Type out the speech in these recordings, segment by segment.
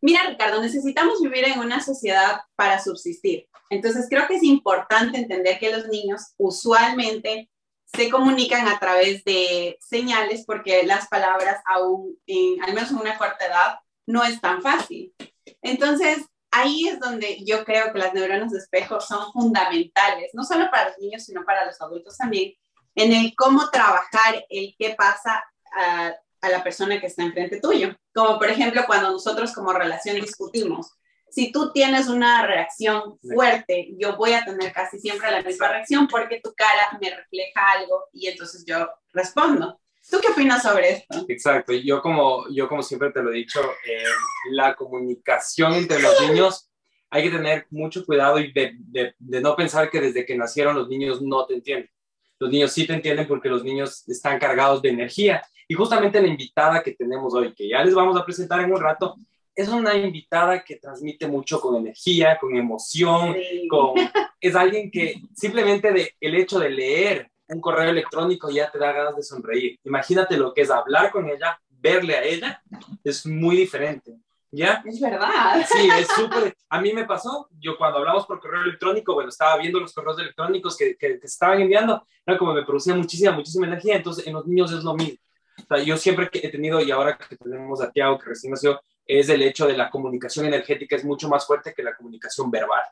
Mira, Ricardo, necesitamos vivir en una sociedad para subsistir. Entonces, creo que es importante entender que los niños usualmente se comunican a través de señales porque las palabras aún, al menos en una corta edad, no es tan fácil. Entonces, ahí es donde yo creo que las neuronas de espejo son fundamentales, no solo para los niños, sino para los adultos también, en el cómo trabajar el qué pasa a, a la persona que está enfrente tuyo. Como por ejemplo, cuando nosotros como relación discutimos, si tú tienes una reacción fuerte, yo voy a tener casi siempre la misma reacción porque tu cara me refleja algo y entonces yo respondo. ¿Tú qué opinas sobre esto? Exacto, yo como, yo como siempre te lo he dicho, eh, la comunicación entre los niños hay que tener mucho cuidado y de, de, de, no pensar que desde que nacieron los niños no te entienden. Los niños sí te entienden porque los niños están cargados de energía. Y justamente la invitada que tenemos hoy, que ya les vamos a presentar en un rato, es una invitada que transmite mucho con energía, con emoción, con, es alguien que simplemente de, el hecho de leer un correo electrónico ya te da ganas de sonreír. Imagínate lo que es hablar con ella, verle a ella, es muy diferente. ¿Ya? Es verdad. Sí, es súper. A mí me pasó, yo cuando hablamos por correo electrónico, bueno, estaba viendo los correos electrónicos que, que, que estaban enviando, era como me producía muchísima, muchísima energía, entonces en los niños es lo mismo. O sea, yo siempre he tenido, y ahora que tenemos a Tiago, que recién nació, es el hecho de la comunicación energética es mucho más fuerte que la comunicación verbal.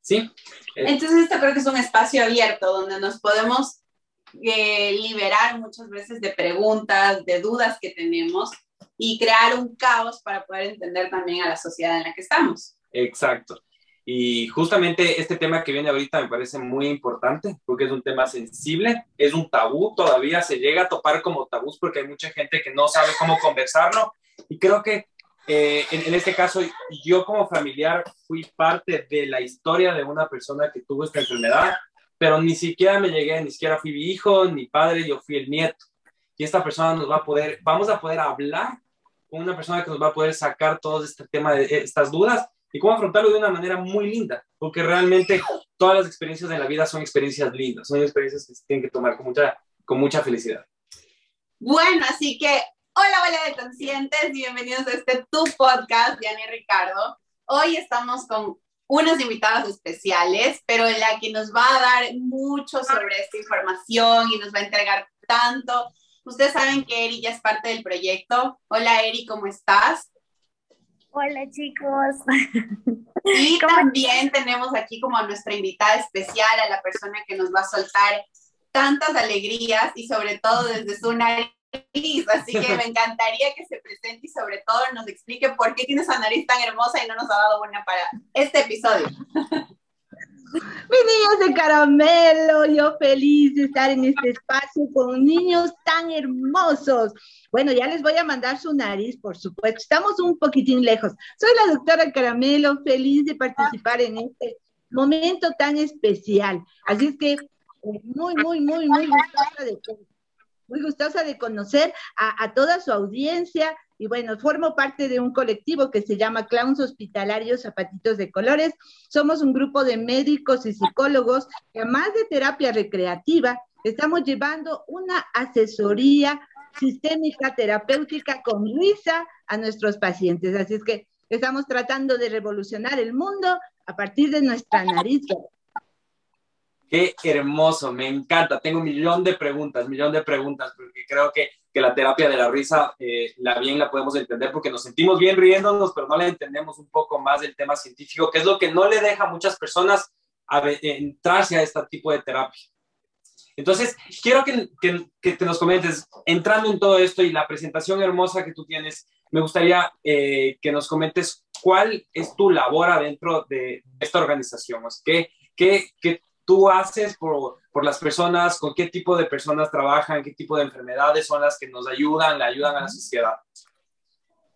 ¿Sí? Entonces, esto creo que es un espacio abierto donde nos podemos eh, liberar muchas veces de preguntas, de dudas que tenemos y crear un caos para poder entender también a la sociedad en la que estamos. Exacto. Y justamente este tema que viene ahorita me parece muy importante porque es un tema sensible, es un tabú, todavía se llega a topar como tabús porque hay mucha gente que no sabe cómo conversarlo y creo que eh, en, en, este caso yo como familiar fui parte de la historia de una persona que tuvo esta enfermedad, pero ni siquiera me llegué, ni siquiera fui mi hijo, ni padre, yo fui el nieto. Y esta persona nos va a poder, vamos a poder hablar con una persona que nos va a poder sacar todo este tema de estas dudas y cómo afrontarlo de una manera muy linda, porque realmente todas las experiencias en la vida son experiencias lindas, son experiencias que se tienen que tomar con mucha, con mucha felicidad. Bueno, así que hola, hola de conscientes y bienvenidos a este tu podcast, Diana y Ricardo. Hoy estamos con unas invitadas especiales, pero la que nos va a dar mucho sobre esta información y nos va a entregar tanto. Ustedes saben que Eri ya es parte del proyecto. Hola Eri, ¿cómo estás? Hola chicos. Y también tenemos aquí como a nuestra invitada especial, a la persona que nos va a soltar tantas alegrías y sobre todo desde su nariz. Así que me encantaría que se presente y sobre todo nos explique por qué tiene esa nariz tan hermosa y no nos ha dado una para este episodio. Mis niños de caramelo, yo feliz de estar en este espacio con niños tan hermosos. Bueno, ya les voy a mandar su nariz, por supuesto. Estamos un poquitín lejos. Soy la doctora Caramelo, feliz de participar en este momento tan especial. Así es que muy, muy, muy, muy gustosa de, muy gustosa de conocer a, a toda su audiencia, y bueno, formo parte de un colectivo que se llama Clowns Hospitalarios Zapatitos de Colores. Somos un grupo de médicos y psicólogos que además de terapia recreativa, estamos llevando una asesoría sistémica terapéutica con risa a nuestros pacientes. Así es que estamos tratando de revolucionar el mundo a partir de nuestra nariz. Qué hermoso, me encanta. Tengo un millón de preguntas, millón de preguntas, porque creo que que la terapia de la risa eh, la bien la podemos entender porque nos sentimos bien riéndonos, pero no le entendemos un poco más del tema científico, que es lo que no le deja a muchas personas a entrarse a este tipo de terapia. Entonces, quiero que, que, que, te nos comentes, entrando en todo esto y la presentación hermosa que tú tienes, me gustaría eh, que nos comentes cuál es tu labor adentro de esta organización. ¿Qué, qué, qué tú haces por, por, las personas, con qué tipo de personas trabajan, qué tipo de enfermedades son las que nos ayudan, le ayudan a la sociedad.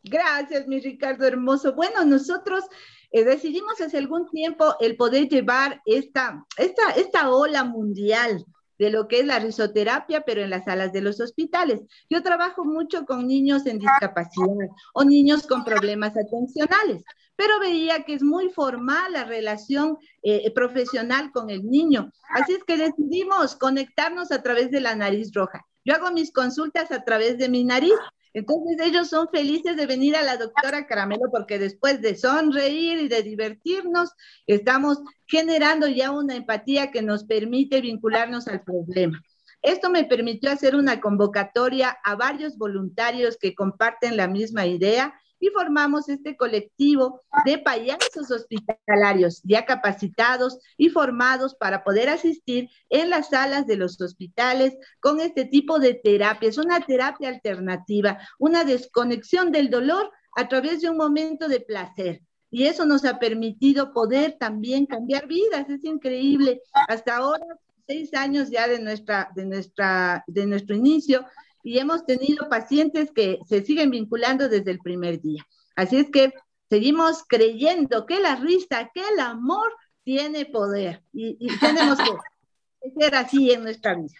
Gracias, mi Ricardo hermoso. Bueno, nosotros eh, decidimos hace algún tiempo el poder llevar esta, esta, esta ola mundial de lo que es la risoterapia, pero en las salas de los hospitales. Yo trabajo mucho con niños en discapacidad o niños con problemas atencionales pero veía que es muy formal la relación eh, profesional con el niño. Así es que decidimos conectarnos a través de la nariz roja. Yo hago mis consultas a través de mi nariz. Entonces ellos son felices de venir a la doctora Caramelo porque después de sonreír y de divertirnos, estamos generando ya una empatía que nos permite vincularnos al problema. Esto me permitió hacer una convocatoria a varios voluntarios que comparten la misma idea y formamos este colectivo de payasos hospitalarios ya capacitados y formados para poder asistir en las salas de los hospitales con este tipo de terapia. Es una terapia alternativa, una desconexión del dolor a través de un momento de placer. Y eso nos ha permitido poder también cambiar vidas. Es increíble. Hasta ahora, seis años ya de, nuestra, de, nuestra, de nuestro inicio, y hemos tenido pacientes que se siguen vinculando desde el primer día. Así es que seguimos creyendo que la risa, que el amor tiene poder y, tenemos que ser así en nuestra vida.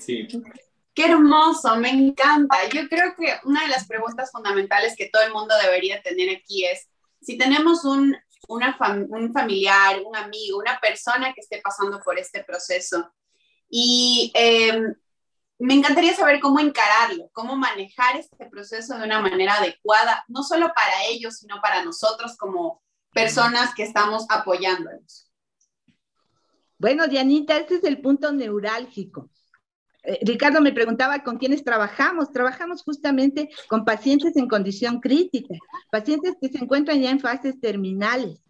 Sí. Qué hermoso, me encanta. Yo creo que una de las preguntas fundamentales que todo el mundo debería tener aquí es, si tenemos un, una un familiar, un amigo, una persona que esté pasando por este proceso y eh, me encantaría saber cómo encararlo, cómo manejar este proceso de una manera adecuada, no solo para ellos, sino para nosotros como personas que estamos apoyándolos. Bueno, Dianita, este es el punto neurálgico. Eh, Ricardo me preguntaba con quiénes trabajamos. Trabajamos justamente con pacientes en condición crítica, pacientes que se encuentran ya en fases terminales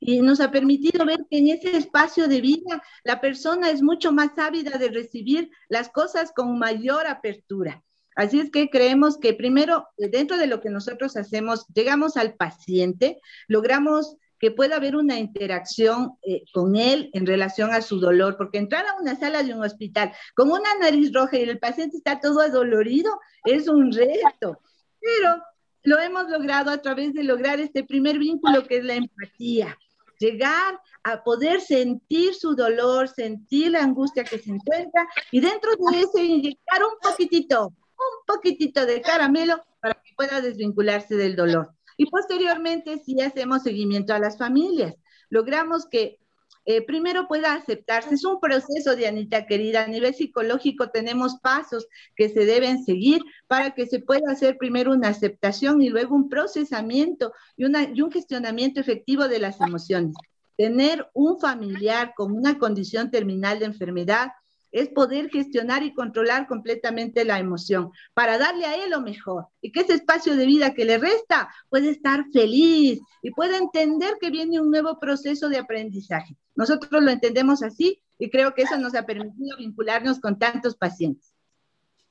y nos ha permitido ver que en ese espacio de vida la persona es mucho más ávida de recibir las cosas con mayor apertura. Así es que creemos que primero, dentro de lo que nosotros hacemos, llegamos al paciente, logramos que pueda haber una interacción eh, con él en relación a su dolor, porque entrar a una sala de un hospital con una nariz roja y el paciente está todo adolorido es un reto, pero lo hemos logrado a través de lograr este primer vínculo que es la empatía llegar a poder sentir su dolor, sentir la angustia que se encuentra y dentro de eso inyectar un poquitito, un poquitito de caramelo para que pueda desvincularse del dolor. Y posteriormente sí hacemos seguimiento a las familias. Logramos que eh, primero pueda aceptarse. Es un proceso, Dianita querida. A nivel psicológico tenemos pasos que se deben seguir para que se pueda hacer primero una aceptación y luego un procesamiento y, una, y un gestionamiento efectivo de las emociones. Tener un familiar con una condición terminal de enfermedad es poder gestionar y controlar completamente la emoción para darle a él lo mejor y que ese espacio de vida que le resta puede estar feliz y puede entender que viene un nuevo proceso de aprendizaje. Nosotros lo entendemos así y creo que eso nos ha permitido vincularnos con tantos pacientes.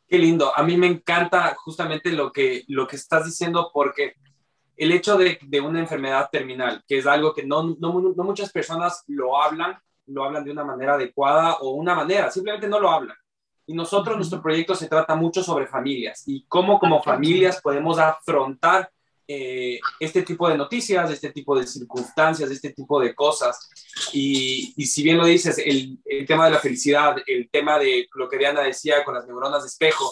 Qué lindo. A mí me encanta justamente lo que, lo que estás diciendo porque el hecho de, de una enfermedad terminal, que es algo que no, no, no muchas personas lo hablan, lo hablan de una manera adecuada o una manera, simplemente no lo hablan. Y nosotros, nuestro proyecto se trata mucho sobre familias y cómo como familias podemos afrontar eh, este tipo de noticias, este tipo de circunstancias, este tipo de cosas. Y, y si bien lo dices, el, el, tema de la felicidad, el tema de lo que Diana decía con las neuronas de espejo,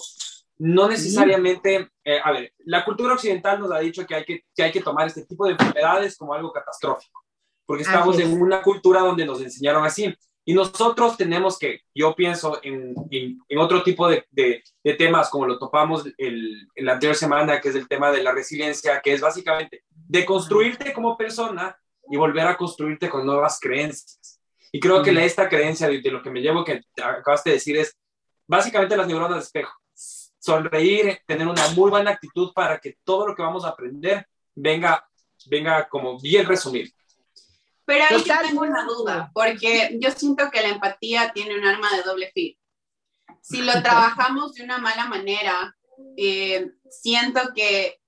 no necesariamente, eh, a ver, la cultura occidental nos ha dicho que hay que, que hay que tomar este tipo de enfermedades como algo catastrófico porque estamos en una cultura donde nos enseñaron así. Y nosotros tenemos que, yo pienso en, en, otro tipo de, de, temas, como lo topamos el, en la anterior semana, que es el tema de la resiliencia, que es básicamente de construirte como persona y volver a construirte con nuevas creencias. Y creo que esta creencia de, de, lo que me llevo, que acabaste de decir, es básicamente las neuronas de espejo. Sonreír, tener una muy buena actitud para que todo lo que vamos a aprender venga, venga como bien resumido. Pero ahí yo tengo una duda, porque yo siento que la empatía tiene un arma de doble filo. Si lo trabajamos de una mala manera, eh, siento que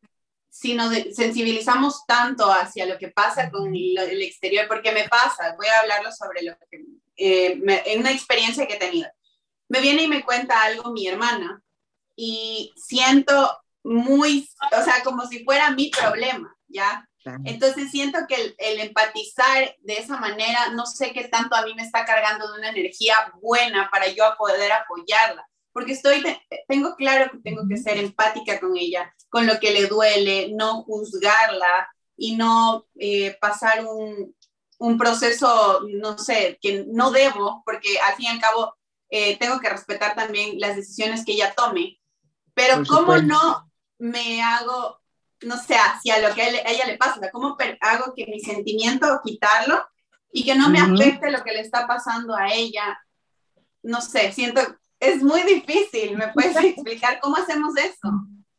si nos sensibilizamos tanto hacia lo que pasa con el exterior, porque me pasa, voy a hablarlo sobre lo que, eh, en una experiencia que he tenido. Me viene y me cuenta algo mi hermana y siento muy, o sea, como si fuera mi problema, ¿ya? Entonces siento que el, empatizar de esa manera, no sé qué tanto a mí me está cargando de una energía buena para yo poder apoyarla, porque estoy, tengo claro que tengo que ser empática con ella, con lo que le duele, no juzgarla y no eh, pasar un, un, proceso, no sé, que no debo, porque al fin y al cabo eh, tengo que respetar también las decisiones que ella tome, pero cómo no me hago, no sé, hacia lo que a ella le pasa, o sea, cómo hago que mi sentimiento quitarlo y que no me afecte lo que le está pasando a ella. No sé, siento, es muy difícil, ¿me puedes explicar cómo hacemos eso?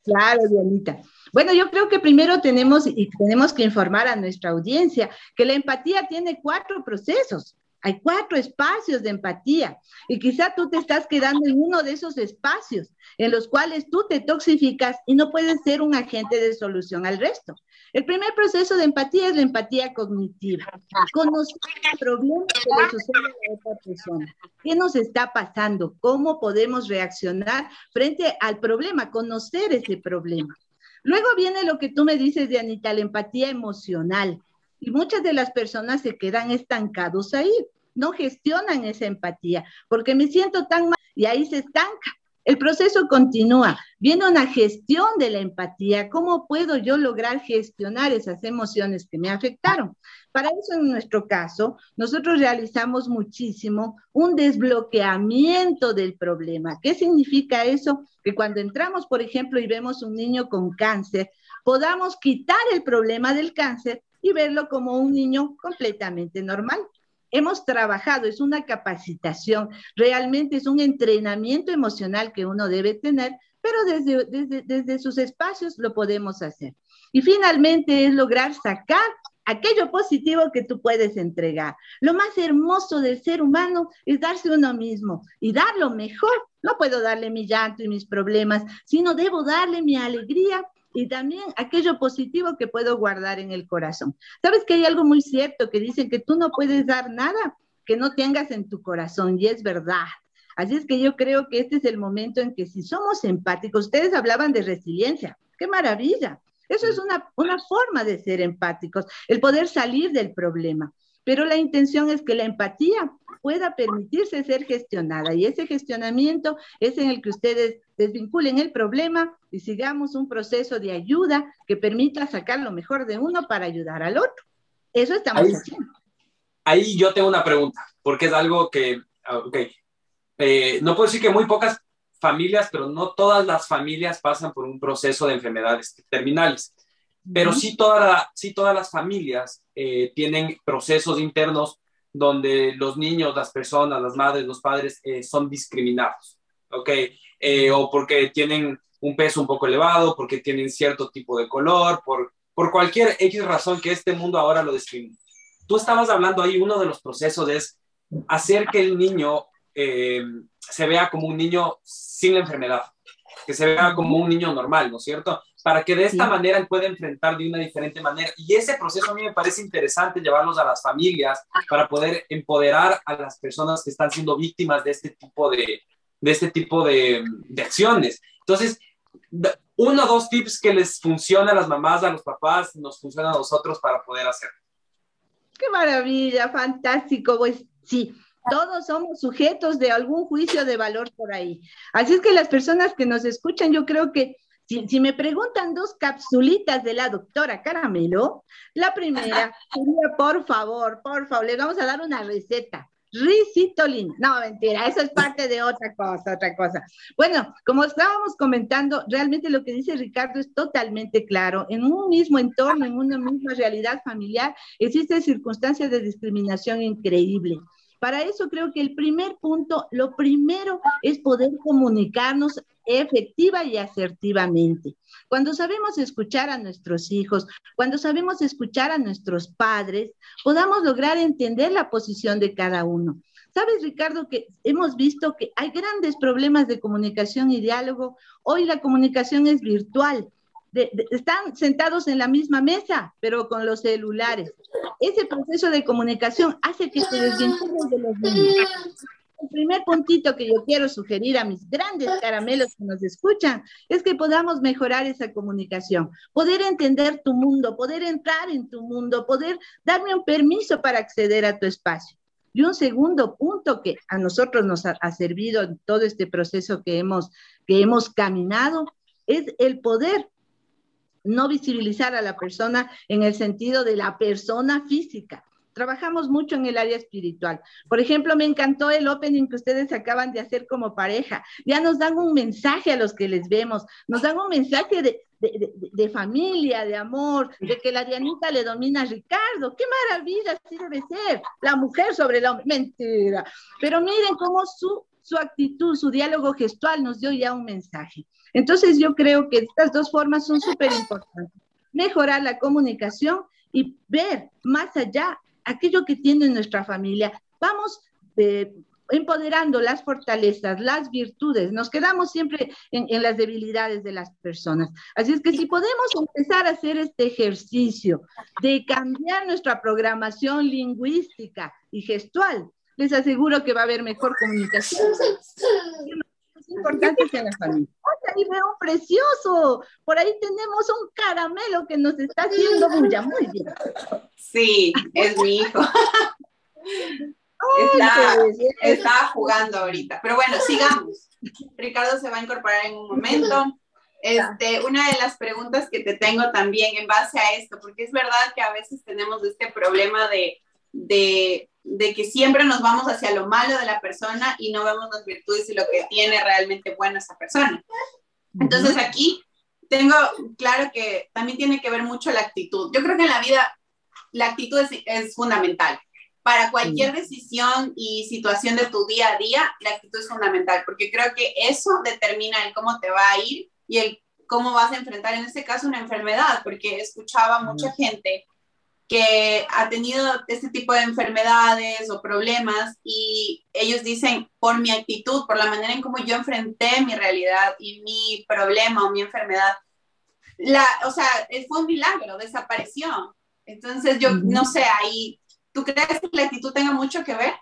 Claro, Dianita. Bueno, yo creo que primero tenemos y tenemos que informar a nuestra audiencia que la empatía tiene cuatro procesos. Hay cuatro espacios de empatía y quizá tú te estás quedando en uno de esos espacios en los cuales tú te toxificas y no puedes ser un agente de solución al resto. El primer proceso de empatía es la empatía cognitiva. Conocer el problema que le sucede a otra persona. ¿Qué nos está pasando? ¿Cómo podemos reaccionar frente al problema? Conocer ese problema. Luego viene lo que tú me dices, Dianita, la empatía emocional. Y muchas de las personas se quedan estancados ahí, no gestionan esa empatía, porque me siento tan mal y ahí se estanca. El proceso continúa. Viene una gestión de la empatía. ¿Cómo puedo yo lograr gestionar esas emociones que me afectaron? Para eso, en nuestro caso, nosotros realizamos muchísimo un desbloqueamiento del problema. ¿Qué significa eso? Que cuando entramos, por ejemplo, y vemos un niño con cáncer, podamos quitar el problema del cáncer y verlo como un niño completamente normal. Hemos trabajado, es una capacitación, realmente es un entrenamiento emocional que uno debe tener, pero desde, desde, desde sus espacios lo podemos hacer. Y finalmente es lograr sacar aquello positivo que tú puedes entregar. Lo más hermoso del ser humano es darse uno mismo y dar lo mejor. No puedo darle mi llanto y mis problemas, sino debo darle mi alegría y también aquello positivo que puedo guardar en el corazón. Sabes que hay algo muy cierto que dicen que tú no puedes dar nada que no tengas en tu corazón y es verdad. Así es que yo creo que este es el momento en que si somos empáticos, ustedes hablaban de resiliencia, qué maravilla. Eso es una, una forma de ser empáticos, el poder salir del problema. Pero la intención es que la empatía pueda permitirse ser gestionada y ese gestionamiento es en el que ustedes desvinculen el problema y sigamos un proceso de ayuda que permita sacar lo mejor de uno para ayudar al otro. Eso estamos haciendo. Ahí yo tengo una pregunta, porque es algo que, ah, ok, eh, no puedo decir que muy pocas familias, pero no todas las familias pasan por un proceso de enfermedades terminales. Pero sí, toda sí todas las familias eh, tienen procesos internos donde los niños, las personas, las madres, los padres eh, son discriminados, ¿ok? Eh, o porque tienen un peso un poco elevado, porque tienen cierto tipo de color, por, por cualquier X razón que este mundo ahora lo discrimina. Tú estabas hablando ahí, uno de los procesos es hacer que el niño eh, se vea como un niño sin la enfermedad, que se vea como un niño normal, ¿no es cierto? Para que de esta manera él pueda enfrentar de una diferente manera. Y ese proceso a mí me parece interesante llevarlos a las familias para poder empoderar a las personas que están siendo víctimas de este tipo de, de, este tipo de, de acciones. Entonces, uno o dos tips que les funciona a las mamás, a los papás, nos funciona a nosotros para poder hacerlo. Qué maravilla, fantástico. Pues sí, todos somos sujetos de algún juicio de valor por ahí. Así es que las personas que nos escuchan, yo creo que si, me preguntan dos capsulitas de la doctora Caramelo, la primera sería, por favor, por favor, le vamos a dar una receta. Risitolina. No, mentira, eso es parte de otra cosa, otra cosa. Bueno, como estábamos comentando, realmente lo que dice Ricardo es totalmente claro. En un mismo entorno, en una misma realidad familiar, existen circunstancias de discriminación increíble. Para eso creo que el primer punto, lo primero es poder comunicarnos efectiva y asertivamente. Cuando sabemos escuchar a nuestros hijos, cuando sabemos escuchar a nuestros padres, podamos lograr entender la posición de cada uno. Sabes, Ricardo, que hemos visto que hay grandes problemas de comunicación y diálogo. Hoy la comunicación es virtual están sentados en la misma mesa, pero con los celulares. Ese proceso de comunicación hace que se desvinculen de los niños. El primer puntito que yo quiero sugerir a mis grandes caramelos que nos escuchan es que podamos mejorar esa comunicación, poder entender tu mundo, poder entrar en tu mundo, poder darme un permiso para acceder a tu espacio. Y un segundo punto que a nosotros nos ha, ha servido en todo este proceso que hemos, que hemos caminado es el poder no visibilizar a la persona en el sentido de la persona física. Trabajamos mucho en el área espiritual. Por ejemplo, me encantó el opening que ustedes acaban de hacer como pareja. Ya nos dan un mensaje a los que les vemos, nos dan un mensaje de, de, familia, de amor, de que la Dianita le domina a Ricardo. ¡Qué maravilla! Así debe ser. La mujer sobre la Mentira. Pero miren cómo su, su actitud, su diálogo gestual nos dio ya un mensaje. Entonces yo creo que estas dos formas son súper importantes. Mejorar la comunicación y ver más allá aquello que tiene nuestra familia. Vamos eh, empoderando las fortalezas, las virtudes. Nos quedamos siempre en, en, las debilidades de las personas. Así es que si podemos empezar a hacer este ejercicio de cambiar nuestra programación lingüística y gestual, les aseguro que va a haber mejor comunicación. Importantes en la familia. Ahí veo precioso. Por ahí tenemos un caramelo que nos está haciendo bulla. Muy bien. Sí, es mi hijo. Está, está, jugando ahorita. Pero bueno, sigamos. Ricardo se va a incorporar en un momento. Este, una de las preguntas que te tengo también en base a esto, porque es verdad que a veces tenemos este problema de, de, de, que siempre nos vamos hacia lo malo de la persona y no vemos las virtudes y lo que tiene realmente bueno esa persona. Entonces aquí tengo claro que también tiene que ver mucho la actitud. Yo creo que en la vida la actitud es, es fundamental para cualquier decisión y situación de tu día a día, la actitud es fundamental, porque creo que eso determina el cómo te va a ir y el cómo vas a enfrentar en este caso una enfermedad, porque escuchaba mucha gente que ha tenido este tipo de enfermedades o problemas y ellos dicen, por mi actitud, por la manera en cómo yo enfrenté mi realidad y mi problema o mi enfermedad, la, o sea, fue un milagro, desapareció. Entonces yo no sé, ahí ¿Tú crees que la actitud tenga mucho que ver?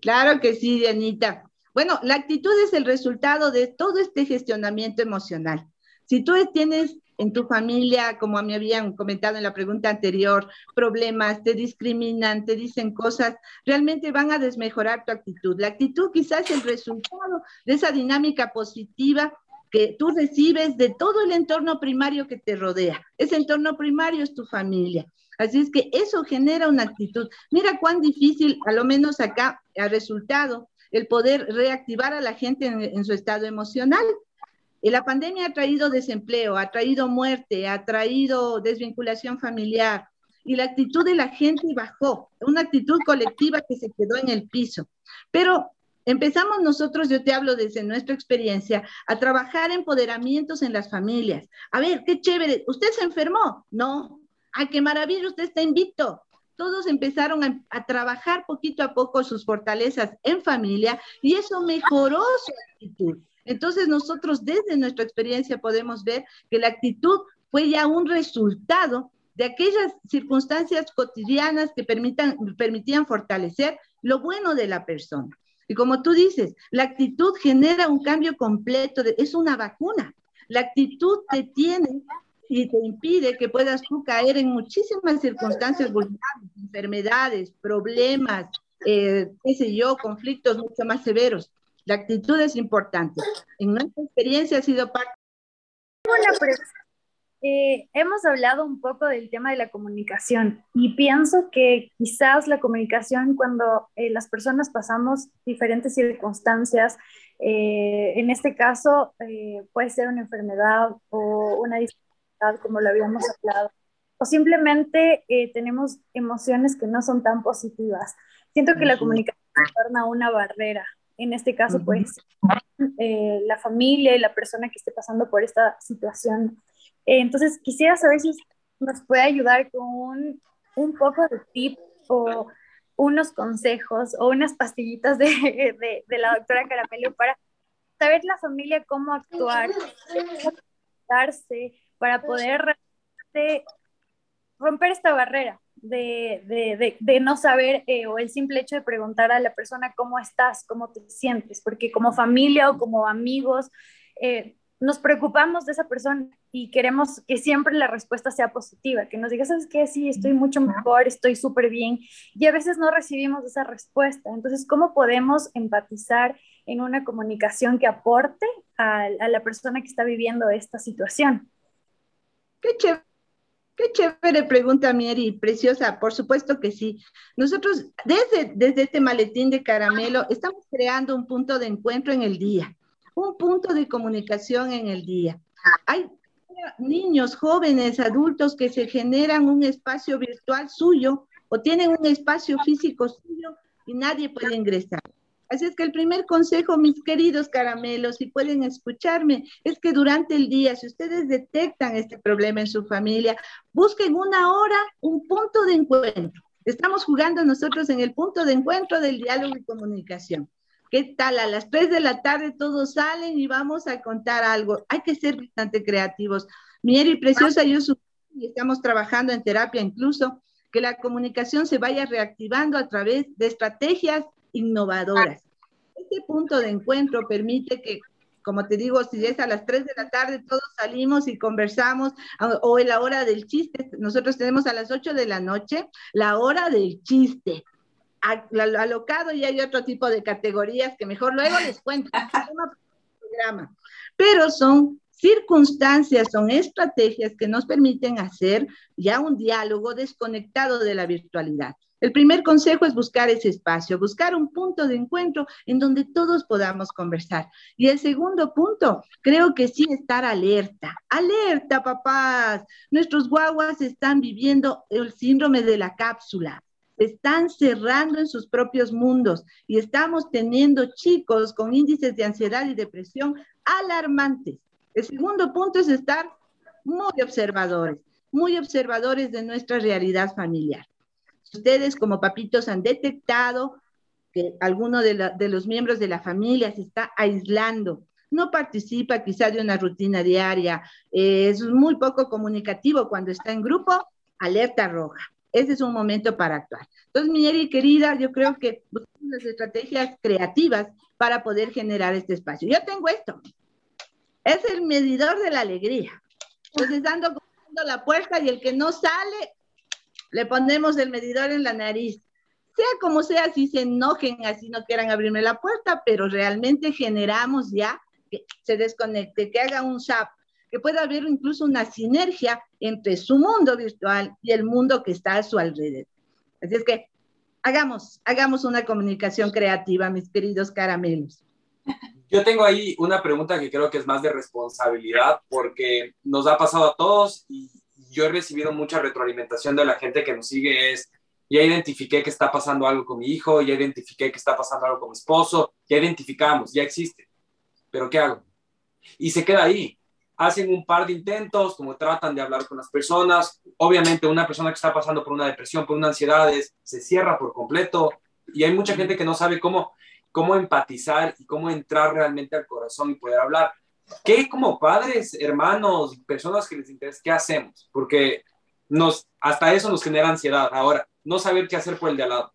Claro que sí, Dianita. Bueno, la actitud es el resultado de todo este gestionamiento emocional. Si tú tienes en tu familia, como me habían comentado en la pregunta anterior, problemas, te discriminan, te dicen cosas, realmente van a desmejorar tu actitud. La actitud quizás es el resultado de esa dinámica positiva que tú recibes de todo el entorno primario que te rodea. Ese entorno primario es tu familia. Así es que eso genera una actitud. Mira cuán difícil, a lo menos acá, ha resultado el poder reactivar a la gente en, su estado emocional. Y la pandemia ha traído desempleo, ha traído muerte, ha traído desvinculación familiar, y la actitud de la gente bajó, una actitud colectiva que se quedó en el piso. Pero empezamos nosotros, yo te hablo desde nuestra experiencia, a trabajar empoderamientos en las familias. A ver, qué chévere, ¿usted se enfermó? No, ¡Ay, qué maravilla! Usted está invicto. Todos empezaron a, trabajar poquito a poco sus fortalezas en familia y eso mejoró su actitud. Entonces nosotros desde nuestra experiencia podemos ver que la actitud fue ya un resultado de aquellas circunstancias cotidianas que permitan, permitían fortalecer lo bueno de la persona. Y como tú dices, la actitud genera un cambio completo, es una vacuna. La actitud te tiene y te impide que puedas caer en muchísimas circunstancias vulnerables, enfermedades, problemas, eh, qué sé yo, conflictos mucho más severos. La actitud es importante. En nuestra experiencia ha sido parte. Eh, hemos hablado un poco del tema de la comunicación y pienso que quizás la comunicación cuando eh, las personas pasamos diferentes circunstancias, en este caso puede ser una enfermedad o una como lo habíamos hablado, o simplemente eh, tenemos emociones que no son tan positivas. Siento que la comunicación torna una barrera. En este caso, pues, eh, la familia y la persona que esté pasando por esta situación. Eh, entonces, quisiera saber si nos puede ayudar con un, un poco de tip o unos consejos o unas pastillitas de, de, de la doctora Caramelo para saber la familia cómo actuar, para poder romper esta barrera de, no saber eh, o el simple hecho de preguntar a la persona cómo estás, cómo te sientes, porque como familia o como amigos eh, nos preocupamos de esa persona y queremos que siempre la respuesta sea positiva, que nos diga, ¿sabes qué? Sí, estoy mucho mejor, estoy súper bien, y a veces no recibimos esa respuesta. Entonces, ¿cómo podemos empatizar en una comunicación que aporte a la persona que está viviendo esta situación? Qué chévere. Qué chévere pregunta, Mieri, preciosa, por supuesto que sí. Nosotros desde, desde este maletín de caramelo estamos creando un punto de encuentro en el día, un punto de comunicación en el día. Hay niños, jóvenes, adultos que se generan un espacio virtual suyo o tienen un espacio físico suyo y nadie puede ingresar. Así es que el primer consejo, mis queridos caramelos, si pueden escucharme, es que durante el día, si ustedes detectan este problema en su familia, busquen una hora, un punto de encuentro. Estamos jugando nosotros en el punto de encuentro del diálogo y comunicación. ¿Qué tal? A las 3 de la tarde todos salen y vamos a contar algo. Hay que ser bastante creativos. Mieri Preciosa, yo y estamos trabajando en terapia incluso, que la comunicación se vaya reactivando a través de estrategias innovadoras. Este punto de encuentro permite que, como te digo, si es a las 3 de la tarde, todos salimos y conversamos, o en la hora del chiste, nosotros tenemos a las 8 de la noche la hora del chiste. Alocado y hay otro tipo de categorías que mejor luego les cuento. Pero son circunstancias, son estrategias que nos permiten hacer ya un diálogo desconectado de la virtualidad. El primer consejo es buscar ese espacio, buscar un punto de encuentro en donde todos podamos conversar. Y el segundo punto, creo que sí estar alerta. Alerta, papás. Nuestros guaguas están viviendo el síndrome de la cápsula. Están cerrando en sus propios mundos y estamos teniendo chicos con índices de ansiedad y depresión alarmantes. El segundo punto es estar muy observadores, muy observadores de nuestra realidad familiar ustedes como papitos han detectado que alguno de, los miembros de la familia se está aislando, no participa quizá de una rutina diaria, es muy poco comunicativo cuando está en grupo, alerta roja. Ese es un momento para actuar. Entonces, mi querida, yo creo que buscamos las estrategias creativas para poder generar este espacio. Yo tengo esto. Es el medidor de la alegría. Entonces, ando la puerta y el que no sale, le ponemos el medidor en la nariz. Sea como sea, si se enojen, así no quieran abrirme la puerta, pero realmente generamos ya que se desconecte, que haga un zap, que pueda haber incluso una sinergia entre su mundo virtual y el mundo que está a su alrededor. Así es que hagamos, hagamos una comunicación creativa, mis queridos caramelos. Yo tengo ahí una pregunta que creo que es más de responsabilidad porque nos ha pasado a todos y yo he recibido mucha retroalimentación de la gente que nos sigue es, ya identifiqué que está pasando algo con mi hijo, ya identifiqué que está pasando algo con mi esposo, ya identificamos, ya existe, pero ¿qué hago? Y se queda ahí. Hacen un par de intentos, como tratan de hablar con las personas. Obviamente una persona que está pasando por una depresión, por una ansiedad, se cierra por completo y hay mucha gente que no sabe cómo, cómo empatizar y cómo entrar realmente al corazón y poder hablar. ¿Qué como padres, hermanos, personas que les interesa, qué hacemos? Porque nos, hasta eso nos genera ansiedad ahora, no saber qué hacer por el de al lado.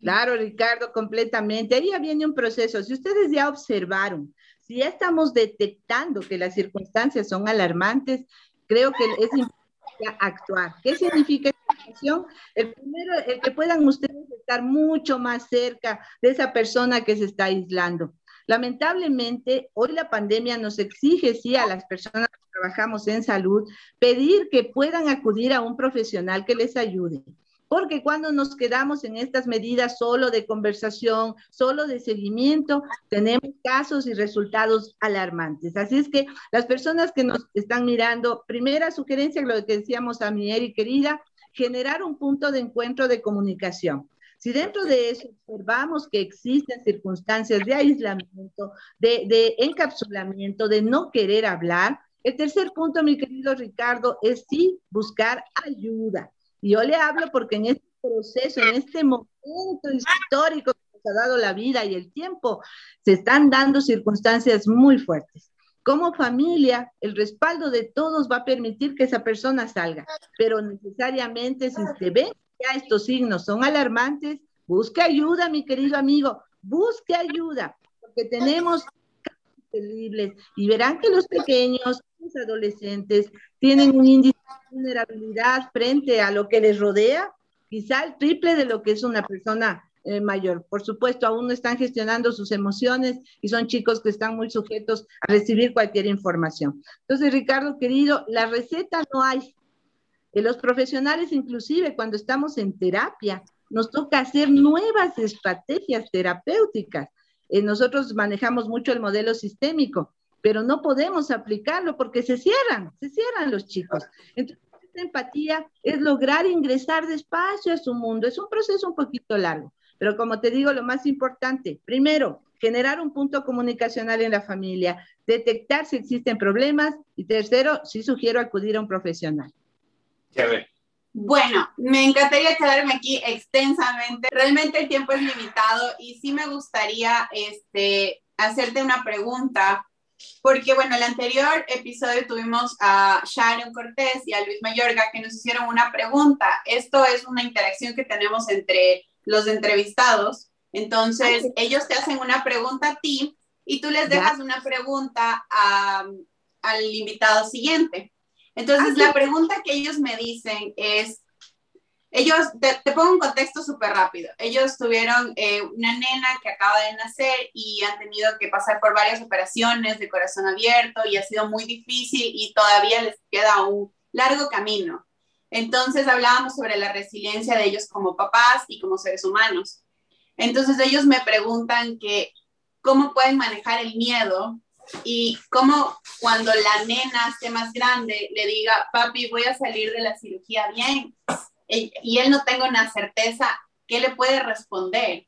Claro, Ricardo, completamente. Ahí ya un proceso. Si ustedes ya observaron, si ya estamos detectando que las circunstancias son alarmantes, creo que es importante actuar. ¿Qué significa esta acción? El primero, el que puedan ustedes estar mucho más cerca de esa persona que se está aislando. Lamentablemente, hoy la pandemia nos exige, sí, a las personas que trabajamos en salud, pedir que puedan acudir a un profesional que les ayude. Porque cuando nos quedamos en estas medidas solo de conversación, solo de seguimiento, tenemos casos y resultados alarmantes. Así es que las personas que nos están mirando, primera sugerencia, lo que decíamos a mi Eri querida, generar un punto de encuentro de comunicación. Si dentro de eso observamos que existen circunstancias de aislamiento, de, encapsulamiento, de no querer hablar, el tercer punto, mi querido Ricardo, es sí buscar ayuda. Y yo le hablo porque en este proceso, en este momento histórico que nos ha dado la vida y el tiempo, se están dando circunstancias muy fuertes. Como familia, el respaldo de todos va a permitir que esa persona salga, pero necesariamente si se ve ya estos signos son alarmantes, busque ayuda, mi querido amigo, busque ayuda, porque tenemos terribles y verán que los pequeños, los adolescentes, tienen un índice de vulnerabilidad frente a lo que les rodea, quizá el triple de lo que es una persona eh, mayor. Por supuesto, aún no están gestionando sus emociones y son chicos que están muy sujetos a recibir cualquier información. Entonces, Ricardo, querido, la receta no hay, los profesionales, inclusive cuando estamos en terapia, nos toca hacer nuevas estrategias terapéuticas. Eh, nosotros manejamos mucho el modelo sistémico pero no podemos aplicarlo porque se cierran, se cierran los chicos. Entonces, esta empatía es lograr ingresar despacio a su mundo. Es un proceso un poquito largo, pero como te digo, lo más importante, primero, generar un punto comunicacional en la familia, detectar si existen problemas y tercero, sí sugiero acudir a un profesional. Bueno, me encantaría quedarme aquí extensamente. Realmente el tiempo es limitado y sí me gustaría este, hacerte una pregunta porque bueno, el anterior episodio tuvimos a Sharon Cortés y a Luis Mayorga que nos hicieron una pregunta. Esto es una interacción que tenemos entre los entrevistados. Entonces, ellos te hacen una pregunta a ti y tú les dejas una pregunta al invitado siguiente. Entonces, la pregunta que ellos me dicen es, ellos, te, pongo un contexto súper rápido. Ellos tuvieron eh, una nena que acaba de nacer y han tenido que pasar por varias operaciones de corazón abierto y ha sido muy difícil y todavía les queda un largo camino. Entonces hablábamos sobre la resiliencia de ellos como papás y como seres humanos. Entonces ellos me preguntan que cómo pueden manejar el miedo y cómo cuando la nena esté más grande le diga, papi, voy a salir de la cirugía bien, y él no tenga una certeza, ¿qué le puede responder?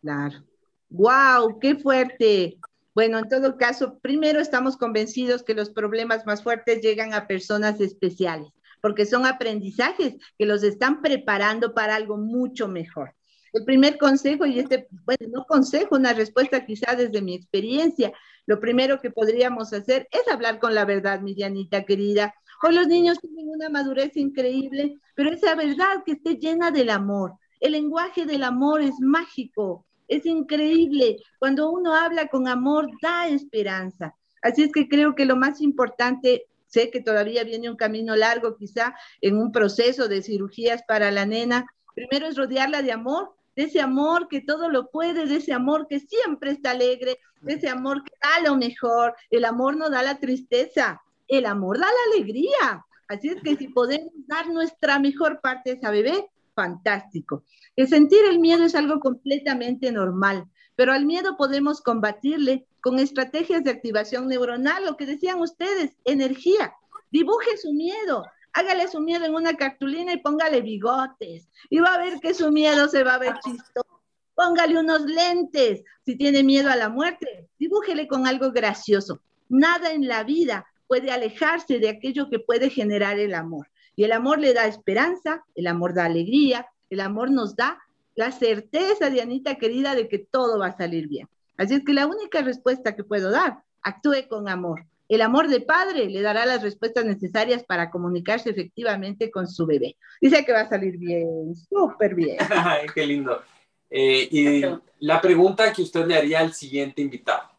Claro. ¡Wow! ¡Qué fuerte! Bueno, en todo caso, primero estamos convencidos que los problemas más fuertes llegan a personas especiales, porque son aprendizajes que los están preparando para algo mucho mejor. El primer consejo, y este, bueno, no consejo, una respuesta quizá desde mi experiencia, lo primero que podríamos hacer es hablar con la verdad, Mirianita querida, Hoy los niños tienen una madurez increíble, pero esa verdad que esté llena del amor. El lenguaje del amor es mágico, es increíble. Cuando uno habla con amor, da esperanza. Así es que creo que lo más importante, sé que todavía viene un camino largo quizá en un proceso de cirugías para la nena, primero es rodearla de amor, de ese amor que todo lo puede, de ese amor que siempre está alegre, de ese amor que da lo mejor. El amor no da la tristeza, el amor da la alegría. Así es que si podemos dar nuestra mejor parte a esa bebé, fantástico. El sentir el miedo es algo completamente normal, pero al miedo podemos combatirle con estrategias de activación neuronal, lo que decían ustedes, energía. Dibuje su miedo, hágale su miedo en una cartulina y póngale bigotes. Y va a ver que su miedo se va a ver chistoso. Póngale unos lentes. Si tiene miedo a la muerte, dibújele con algo gracioso. Nada en la vida puede alejarse de aquello que puede generar el amor. Y el amor le da esperanza, el amor da alegría, el amor nos da la certeza, Dianita querida, de que todo va a salir bien. Así es que la única respuesta que puedo dar, actúe con amor. El amor de padre le dará las respuestas necesarias para comunicarse efectivamente con su bebé. Dice que va a salir bien, súper bien. Qué lindo. Eh, y la pregunta que usted le haría al siguiente invitado.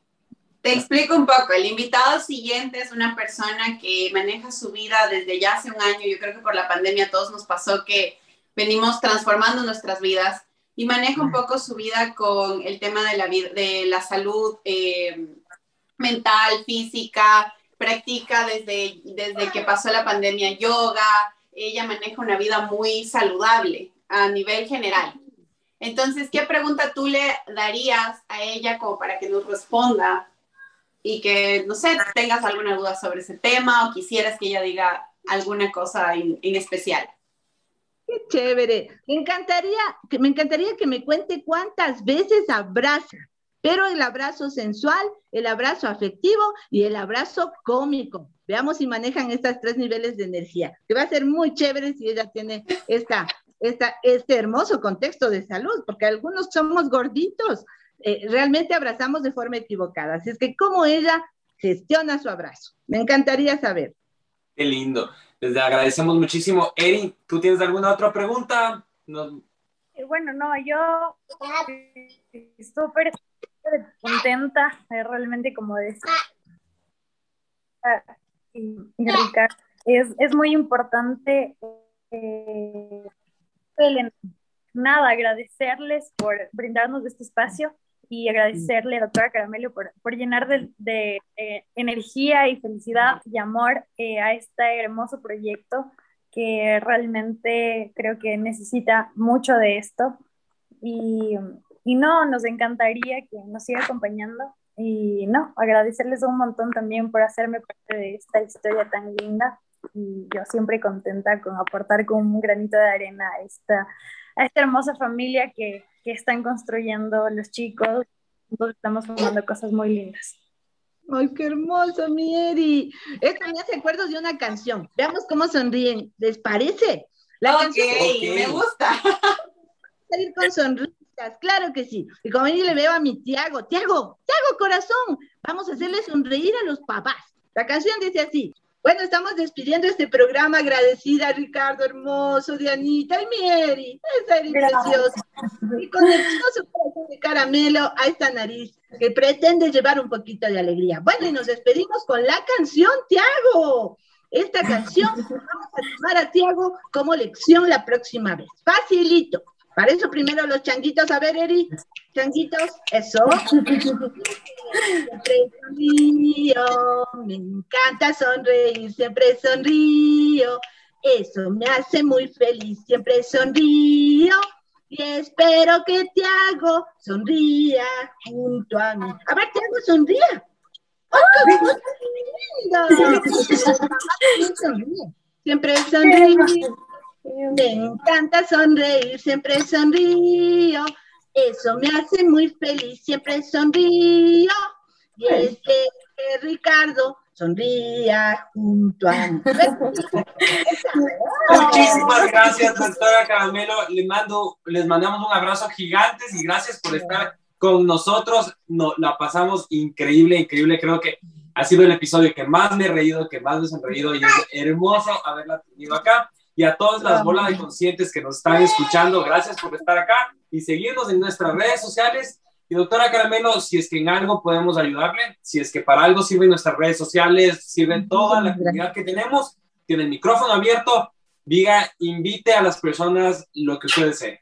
Te explico un poco. El invitado siguiente es una persona que maneja su vida desde ya hace un año. Yo creo que por la pandemia a todos nos pasó que venimos transformando nuestras vidas y maneja un poco su vida con el tema de la, de la salud eh, mental, física. Practica desde, desde que pasó la pandemia yoga. Ella maneja una vida muy saludable a nivel general. Entonces, ¿qué pregunta tú le darías a ella como para que nos responda y que, no sé, tengas alguna duda sobre ese tema o quisieras que ella diga alguna cosa en, especial. Qué chévere. Me encantaría, me encantaría que me cuente cuántas veces abraza, pero el abrazo sensual, el abrazo afectivo y el abrazo cómico. Veamos si manejan estos tres niveles de energía, que va a ser muy chévere si ella tiene esta, esta, este hermoso contexto de salud, porque algunos somos gorditos, eh, realmente abrazamos de forma equivocada. Así es que, ¿cómo ella gestiona su abrazo? Me encantaría saber. Qué lindo. Les agradecemos muchísimo. Eri, ¿tú tienes alguna otra pregunta? Eh, bueno, no, yo súper contenta, eh, realmente como decía y, es, es, muy importante nada, agradecerles por brindarnos este espacio y agradecerle a doctora Caramelo por, por llenar de, eh, energía y felicidad y amor eh, a este hermoso proyecto que realmente creo que necesita mucho de esto. Y, y, no, nos encantaría que nos siga acompañando Y no, agradecerles un montón también por hacerme parte de esta historia tan linda. Y yo siempre contenta con aportar con un granito de arena a esta, a esta hermosa familia que, que están construyendo los chicos. Todos estamos formando cosas muy lindas. Ay, qué hermoso, mi Eri. Esto me hace acuerdo de una canción. Veamos cómo sonríen. ¿Les parece? La canción. me gusta. Salir con claro que sí. Y como ahí le veo a mi Tiago, Tiago, Tiago, corazón, vamos a hacerle sonreír a los papás. La canción dice así, bueno, estamos despidiendo este programa. Agradecida a Ricardo Hermoso, Dianita y Mieri. Es Eri preciosa. Y con el hermoso corazón de caramelo a esta nariz que pretende llevar un poquito de alegría. Bueno, y nos despedimos con la canción, Tiago. Esta canción vamos a tomar a Tiago como lección la próxima vez. Facilito. Para eso primero los changuitos, a ver, Eri, changuitos, eso. Siempre sonrío, me encanta sonreír, siempre sonrío. Eso me hace muy feliz, siempre sonrío. Y espero que Tiago sonría junto a mí. A ver, Tiago, sonría. ¡Oh, Siempre sonrío. Me encanta sonreír, siempre sonrío. Eso me hace muy feliz, siempre sonrío. Y es que, Ricardo sonría junto a mí. Muchísimas gracias, doctora Caramelo. Le mando, les mandamos un abrazo gigante y gracias por estar con nosotros. No, la pasamos increíble, increíble. Creo que ha sido el episodio que más me he reído, que más me he sonreído y es hermoso haberla tenido acá y a todas las bolas de conscientes que nos están escuchando, gracias por estar acá y seguirnos en nuestras redes sociales. Y doctora Caramelo, si es que en algo podemos ayudarle, si es que para algo sirven nuestras redes sociales, sirven toda la comunidad que tenemos, tiene el micrófono abierto, diga, invite a las personas lo que usted desee.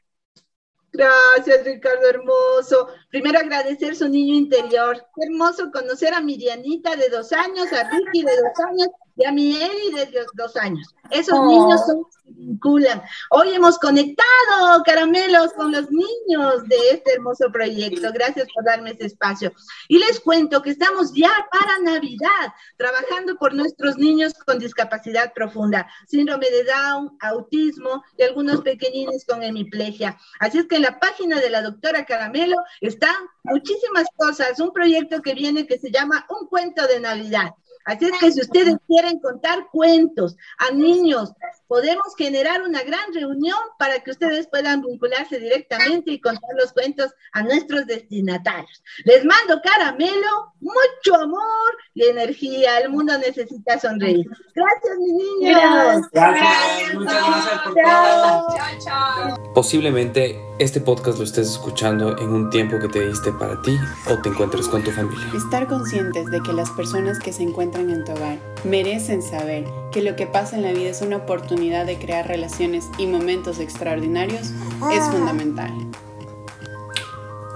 Gracias, Ricardo, hermoso. Primero agradecer su niño interior. hermoso conocer a Mirianita de dos años, a Ricky de dos años y a mi Eri de dos años. Esos oh. niños son se vinculan. Hoy hemos conectado caramelos con los niños de este hermoso proyecto. Gracias por darme ese espacio. Y les cuento que estamos ya para Navidad, trabajando por nuestros niños con discapacidad profunda, síndrome de Down, autismo y algunos pequeñines con hemiplegia. Así es que en la página de la doctora Caramelo están muchísimas cosas. Un proyecto que viene que se llama Un cuento de Navidad. Así es que si ustedes quieren contar cuentos a niños, podemos generar una gran reunión para que ustedes puedan vincularse directamente y contar los cuentos a nuestros destinatarios. Les mando caramelo, mucho amor y energía. El mundo necesita sonreír. Gracias, mi niños. Gracias. Muchas gracias por todo. Chao, chao. Posiblemente este podcast lo estés escuchando en un tiempo que te diste para ti o te encuentres con tu familia. Estar conscientes de que las personas que se encuentran en tu hogar merecen saber que lo que pasa en la vida es una oportunidad de crear relaciones y momentos extraordinarios es fundamental.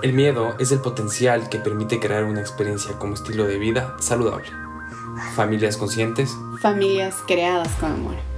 El miedo es el potencial que permite crear una experiencia como estilo de vida saludable. Familias conscientes. Familias creadas con amor.